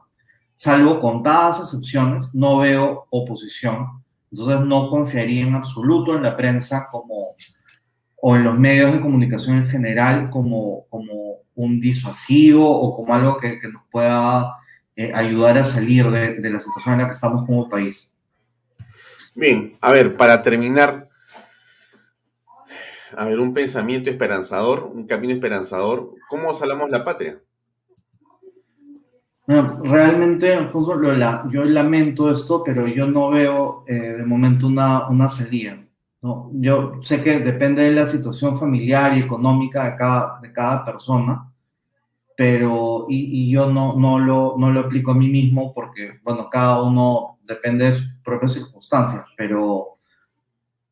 salvo contadas excepciones, no veo oposición. Entonces, no confiaría en absoluto en la prensa como, o en los medios de comunicación en general como, como un disuasivo o como algo que, que nos pueda eh, ayudar a salir de, de, la situación en la que estamos como país. Bien, a ver, para terminar, a ver, un pensamiento esperanzador, un camino esperanzador, ¿cómo salamos la patria? Bueno, realmente, Alfonso, lo la, yo lamento esto, pero yo no veo eh, de momento una, una salida. ¿No? Yo sé que depende de la situación familiar y económica de cada, de cada persona, pero y, y yo no, no, lo, no lo aplico a mí mismo porque, bueno, cada uno depende de sus propias circunstancias, pero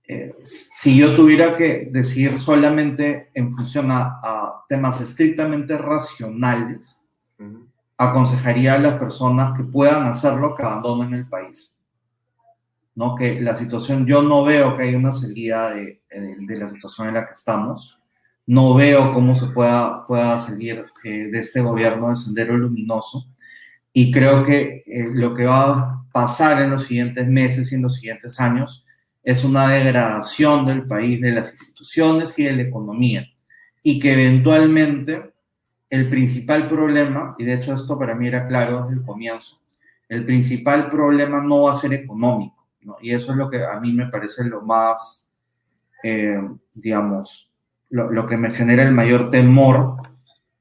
eh, si yo tuviera que decir solamente en función a, a temas estrictamente racionales, uh -huh. aconsejaría a las personas que puedan hacerlo que abandonen el país. ¿No? Que la situación, yo no veo que haya una salida de, de, de la situación en la que estamos no veo cómo se pueda, pueda salir eh, de este gobierno de Sendero Luminoso. Y creo que eh, lo que va a pasar en los siguientes meses y en los siguientes años es una degradación del país, de las instituciones y de la economía. Y que eventualmente el principal problema, y de hecho esto para mí era claro desde el comienzo, el principal problema no va a ser económico. Y eso es lo que a mí me parece lo más, eh, digamos, lo, lo, que me genera el mayor temor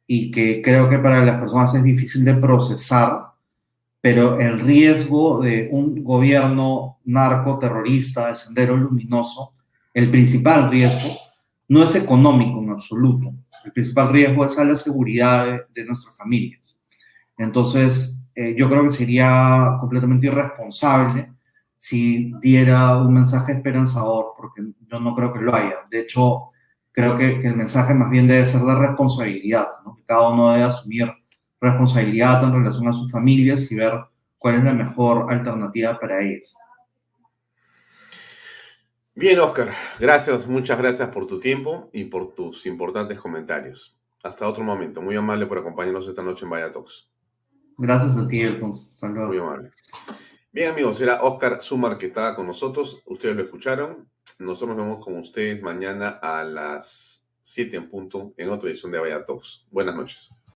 y que creo que para las personas es difícil de procesar, pero el riesgo de un gobierno narcoterrorista de sendero luminoso, el principal riesgo no es económico en absoluto, el principal riesgo es a la seguridad de, de nuestras familias. Entonces, eh, yo creo que sería completamente irresponsable si diera un mensaje esperanzador, porque yo no creo que lo haya. De hecho, creo que, que, el mensaje más bien debe ser de responsabilidad, ¿no? que cada uno debe asumir responsabilidad en relación a sus familias y ver cuál es la mejor alternativa para ellos. Bien, Oscar, gracias, muchas gracias por tu tiempo y por tus importantes comentarios. Hasta otro momento. Muy amable por acompañarnos esta noche en Vaya Talks. Gracias a ti, Alfonso. Saludos. Muy amable. Bien, amigos, era Oscar Sumar que estaba con nosotros. Ustedes lo escucharon. Nosotros nos vemos con ustedes mañana a las 7 en punto en otra edición de Vaya Talks. Buenas noches.